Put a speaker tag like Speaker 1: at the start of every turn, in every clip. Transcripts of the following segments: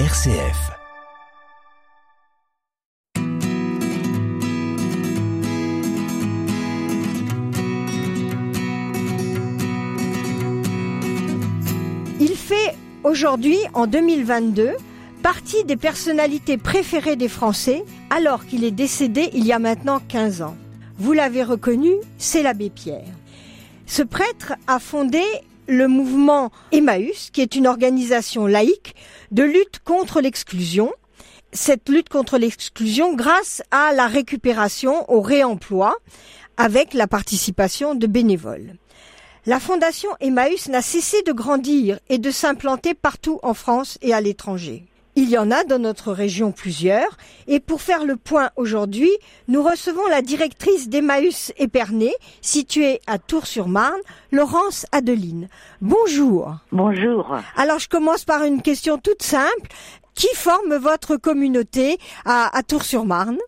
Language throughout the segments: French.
Speaker 1: RCF.
Speaker 2: Il fait aujourd'hui, en 2022, partie des personnalités préférées des Français, alors qu'il est décédé il y a maintenant 15 ans. Vous l'avez reconnu, c'est l'abbé Pierre. Ce prêtre a fondé le mouvement Emmaüs, qui est une organisation laïque de lutte contre l'exclusion. Cette lutte contre l'exclusion grâce à la récupération, au réemploi, avec la participation de bénévoles. La fondation Emmaüs n'a cessé de grandir et de s'implanter partout en France et à l'étranger. Il y en a dans notre région plusieurs, et pour faire le point aujourd'hui, nous recevons la directrice d'Emmaüs Épernay, située à Tours-sur-Marne, Laurence Adeline. Bonjour.
Speaker 3: Bonjour.
Speaker 2: Alors je commence par une question toute simple. Qui forme votre communauté à, à Tours-sur-Marne?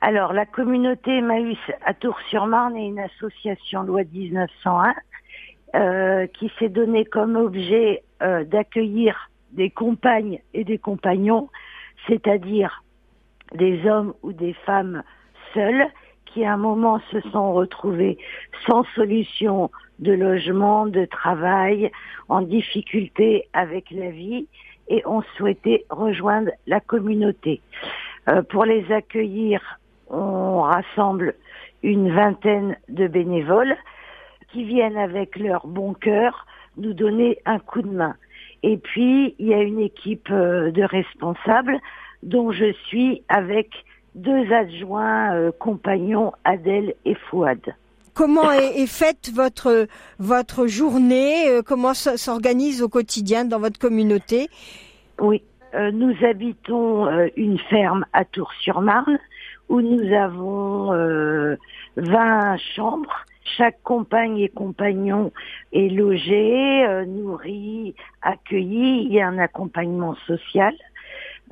Speaker 3: Alors, la communauté Emmaüs à Tours-sur-Marne est une association loi 1901 euh, qui s'est donné comme objet euh, d'accueillir des compagnes et des compagnons, c'est-à-dire des hommes ou des femmes seuls qui à un moment se sont retrouvés sans solution de logement, de travail, en difficulté avec la vie et ont souhaité rejoindre la communauté. Euh, pour les accueillir, on rassemble une vingtaine de bénévoles qui viennent avec leur bon cœur nous donner un coup de main. Et puis, il y a une équipe euh, de responsables dont je suis avec deux adjoints euh, compagnons, Adèle et Fouad.
Speaker 2: Comment est, est faite votre, votre journée euh, Comment s'organise au quotidien dans votre communauté?
Speaker 3: Oui, euh, nous habitons euh, une ferme à Tours-sur-Marne où nous avons euh, 20 chambres. Chaque compagne et compagnon est logé, euh, nourri, accueilli. Il y a un accompagnement social.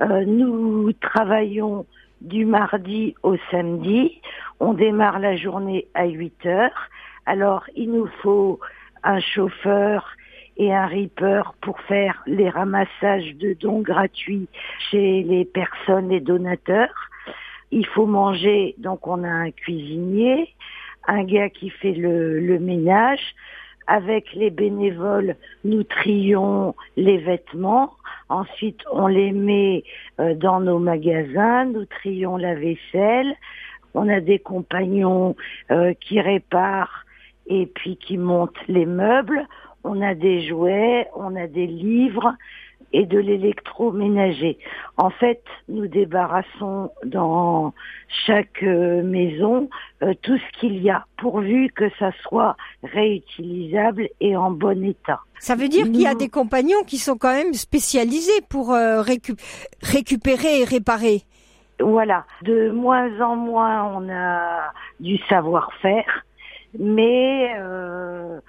Speaker 3: Euh, nous travaillons du mardi au samedi. On démarre la journée à 8 heures. Alors, il nous faut un chauffeur et un ripper pour faire les ramassages de dons gratuits chez les personnes et donateurs. Il faut manger, donc on a un cuisinier, un gars qui fait le, ménage. Avec les bénévoles, nous trions les vêtements. Ensuite, on les met euh, dans nos magasins. Nous trions la vaisselle. On a des compagnons euh, qui réparent et puis qui montent les meubles. On a des jouets, on a des livres et de l'électroménager. En fait, nous débarrassons dans chaque euh, maison euh, tout ce qu'il y a, pourvu que ça soit réutilisable et en bon état.
Speaker 2: Ça veut dire qu'il y a des compagnons qui sont quand même spécialisés pour euh, récu- récupérer et réparer.
Speaker 3: Voilà, de moins en moins on a du savoir-faire, mais euh,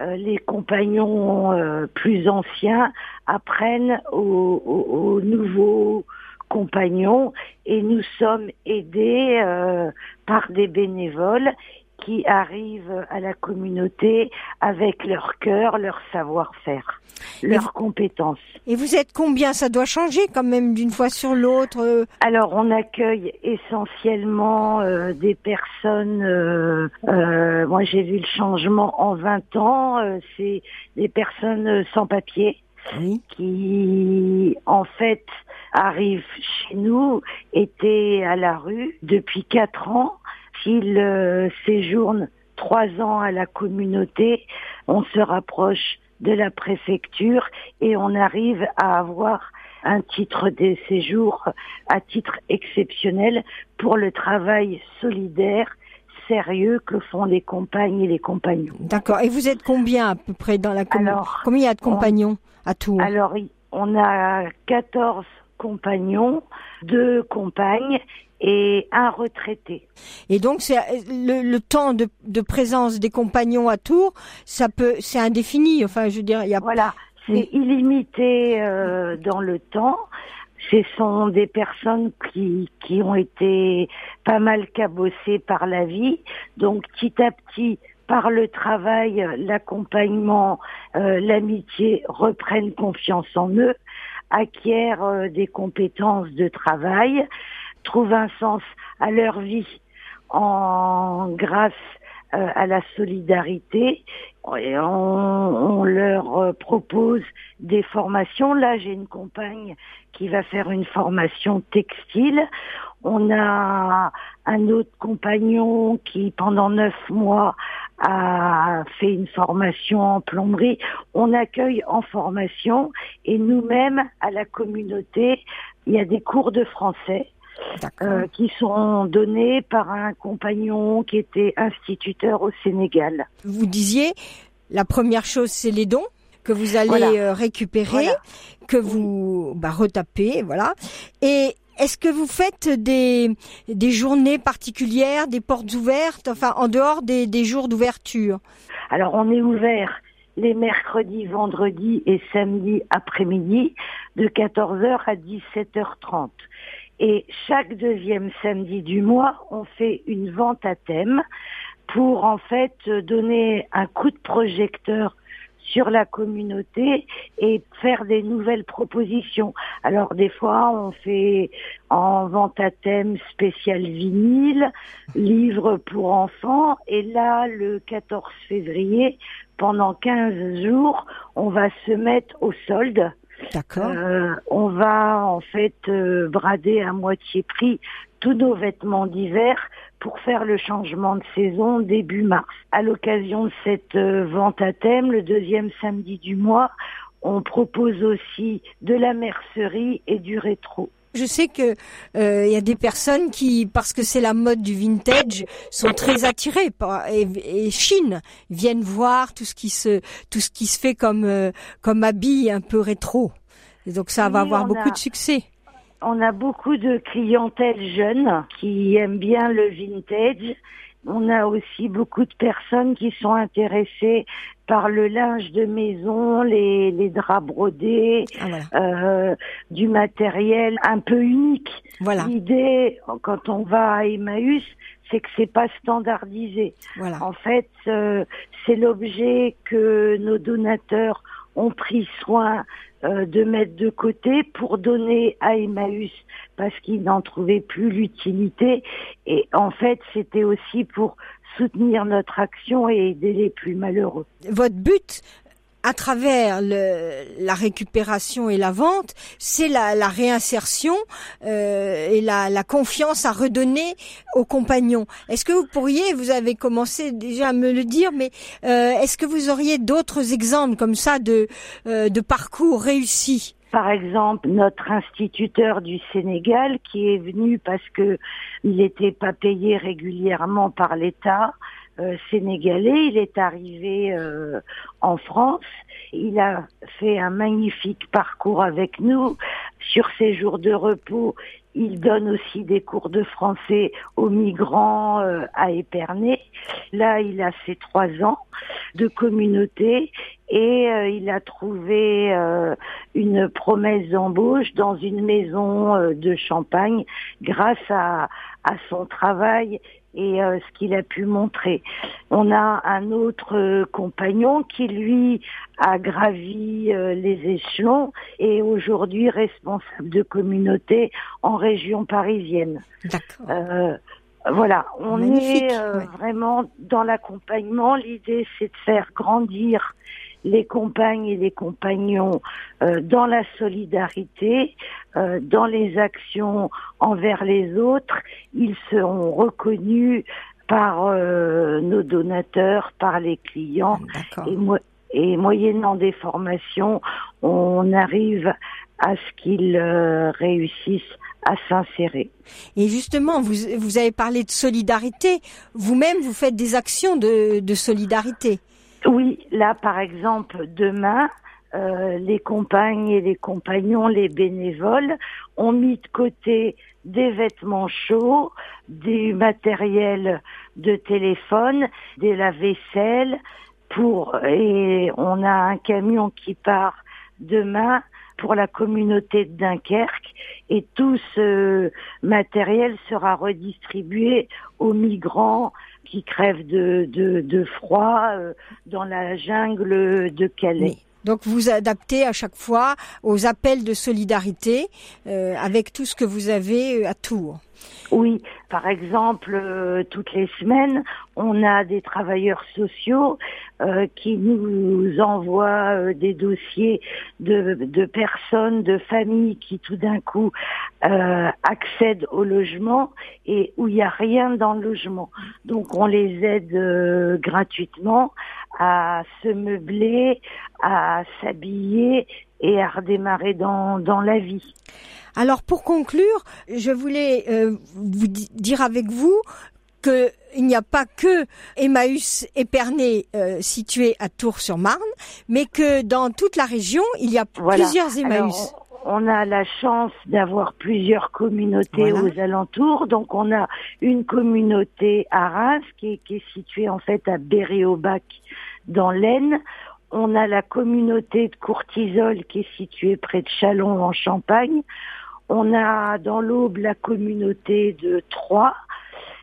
Speaker 3: les compagnons euh, plus anciens apprennent aux nouveaux compagnons et nous sommes aidés euh, par des bénévoles qui arrivent à la communauté avec leur cœur, leur savoir-faire, leurs compétences.
Speaker 2: Et vous êtes combien? Ça doit changer quand même d'une fois sur l'autre. euh?
Speaker 3: Alors, on accueille essentiellement euh, des personnes. euh, euh, moi, j'ai vu le changement en 20 ans. c'est des personnes sans papier
Speaker 2: Oui.
Speaker 3: qui, en fait, arrivent chez nous, étaient à la rue depuis quatre ans. S'ils euh, séjournent trois ans à la communauté, on se rapproche de la préfecture et on arrive à avoir un titre de séjour à titre exceptionnel pour le travail solidaire sérieux que font les compagnes et les compagnons.
Speaker 2: D'accord. Et vous êtes combien à peu près dans la commune
Speaker 3: Alors,
Speaker 2: Combien il y a de compagnons à Tours
Speaker 3: Alors, il- on a 14 compagnons, deux compagnes et un retraité.
Speaker 2: Et donc c'est le, le temps de, de présence des compagnons à Tours, ça peut, c'est indéfini. Enfin, je veux dire, il y a.
Speaker 3: Voilà, c'est
Speaker 2: Oui.
Speaker 3: illimité euh, dans le temps. Ce sont des personnes qui, qui ont été pas mal cabossées par la vie. Donc petit à petit, par le travail, l'accompagnement, euh, l'amitié reprennent confiance en eux. acquièrent euh, des compétences de travail, trouvent un sens à leur vie en grâce euh, à la solidarité et on, leur euh, propose des formations. Là, j'ai une compagne qui va faire une formation textile. On a un autre compagnon qui, pendant neuf mois, a fait une formation en plomberie. On accueille en formation et nous-mêmes, à la communauté, il y a des cours de français euh, qui sont donnés par un compagnon qui était instituteur au Sénégal.
Speaker 2: Vous disiez, la première chose, c'est les dons que vous allez euh, récupérer, que vous bah, retapez, voilà. Et est-ce que vous faites des, des journées particulières, des portes ouvertes, enfin en dehors des, des jours d'ouverture?
Speaker 3: Alors on est ouvert les mercredis, vendredis et samedis après-midi de 14h à 17h30. Et chaque deuxième samedi du mois, on fait une vente à thème pour en fait donner un coup de projecteur sur la communauté et faire des nouvelles propositions. Alors des fois, on fait en vente à thème spécial vinyle, livre pour enfants, et là, le 14 février, pendant 15 jours, on va se mettre au solde Euh, on va en fait euh, brader à moitié prix tous nos vêtements d'hiver pour faire le changement de saison début mars. À l'occasion de cette euh, vente à thème, le deuxième samedi du mois, on propose aussi de la mercerie et du rétro.
Speaker 2: Je sais que il y a des personnes qui, parce que c'est la mode du vintage, sont très attirées par et, et Chine viennent voir tout ce qui se tout ce qui se fait comme comme habit un peu rétro. Et donc ça va avoir beaucoup de succès.
Speaker 3: On a beaucoup de clientèle jeune qui aiment bien le vintage. On a aussi beaucoup de personnes qui sont intéressées par le linge de maison, les, les draps brodés, ah, euh, du matériel un peu unique.
Speaker 2: Voilà.
Speaker 3: L'idée, quand on va à Emmaüs, c'est que c'est pas standardisé.
Speaker 2: Voilà.
Speaker 3: En fait, euh, c'est l'objet que nos donateurs ont pris soin euh, de mettre de côté pour donner à Emmaüs parce qu'ils n'en trouvaient plus l'utilité. Et en fait, c'était aussi pour soutenir notre action et aider les plus malheureux.
Speaker 2: Votre but à travers la récupération et la vente, c'est la, réinsertion euh, et la, la, confiance à redonner aux compagnons. Est-ce que vous pourriez, vous avez commencé déjà à me le dire, mais euh, est-ce que vous auriez d'autres exemples comme ça de, euh, de parcours réussis?
Speaker 3: Par exemple, notre instituteur du Sénégal qui est venu parce que il n'était pas payé régulièrement par l'État, euh, sénégalais. Il est arrivé euh, en France. Il a fait un magnifique parcours avec nous. Sur ses jours de repos, il donne aussi des cours de français aux migrants euh, à Épernay. Là, il a ses trois ans de communauté et il a trouvé une promesse d'embauche dans une maison de Champagne grâce à, à son travail et euh, ce qu'il a pu montrer. On a un autre euh, compagnon qui lui a gravi euh, les échelons et aujourd'hui responsable de communauté en région parisienne. voilà, on est vraiment dans l'accompagnement. L'idée, c'est de faire grandir les compagnes et les compagnons euh, dans la solidarité, euh, dans les actions envers les autres. Ils seront reconnus par euh, nos donateurs, par les clients. Et, et, moyennant des formations, on arrive à ce qu'ils réussissent à s'insérer.
Speaker 2: Et justement, vous, vous avez parlé de solidarité. Vous-même, vous faites des actions de, de solidarité.
Speaker 3: Oui, là par exemple, demain, euh, les compagnes et les compagnons, les bénévoles, ont mis de côté des vêtements chauds, du matériel de téléphone, des lave-vaisselle, pour et on a un camion qui part demain pour la communauté de Dunkerque et tout ce matériel sera redistribué aux migrants qui crèvent de, de, froid euh, dans la jungle de Calais.
Speaker 2: Donc vous adaptez à chaque fois aux appels de solidarité euh, avec tout ce que vous avez à Tours.
Speaker 3: Oui, par exemple, euh, toutes les semaines, on a des travailleurs sociaux euh, qui nous envoient euh, des dossiers de, de, personnes, de familles qui tout d'un coup accèdent au logement et où il n'y a rien dans le logement. Donc on les aide gratuitement à se meubler, à s'habiller et à redémarrer dans, dans la vie.
Speaker 2: Alors pour conclure, je voulais euh, vous dire avec vous qu'il n'y a pas que Emmaüs Épernay euh, situé à Tours-sur-Marne, mais que dans toute la région, il y a plusieurs Emmaüs.
Speaker 3: on a la chance d'avoir plusieurs communautés aux alentours. Donc on a une communauté à Reims qui est, qui est située en fait à Berry-au-Bac dans l'Aisne. On a la communauté de Courtisol qui est située près de Chalon en Champagne. On a dans l'Aube la communauté de Troyes,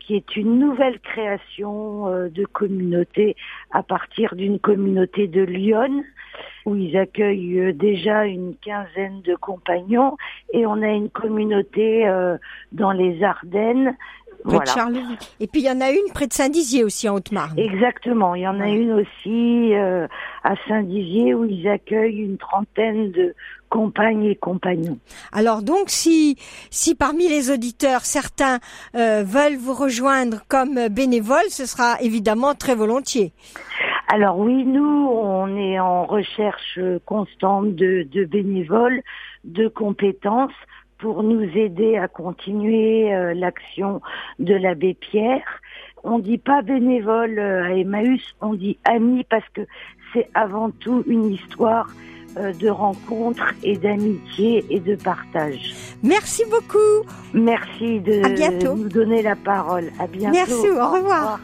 Speaker 3: qui est une nouvelle création euh, de communauté à partir d'une communauté de Lyon, où ils accueillent euh, déjà une quinzaine de compagnons, et on a une communauté euh, dans les Ardennes
Speaker 2: et puis il y en a une près de Saint-Dizier aussi en Haute-Marne.
Speaker 3: Exactement, il y en a une aussi euh, à Saint-Dizier où ils accueillent une trentaine de compagnes et compagnons.
Speaker 2: Alors donc si si parmi les auditeurs certains euh, veulent vous rejoindre comme bénévole, ce sera évidemment très volontiers.
Speaker 3: Alors oui, nous on est en recherche constante de, de bénévoles, de compétences pour nous aider à continuer euh, l'action de l'abbé Pierre. On dit pas bénévole euh, à Emmaüs, on dit ami parce que c'est avant tout une histoire euh, de rencontre et d'amitié et de partage.
Speaker 2: Merci beaucoup.
Speaker 3: Merci de nous donner la parole. À bientôt.
Speaker 2: Merci, au, revoir.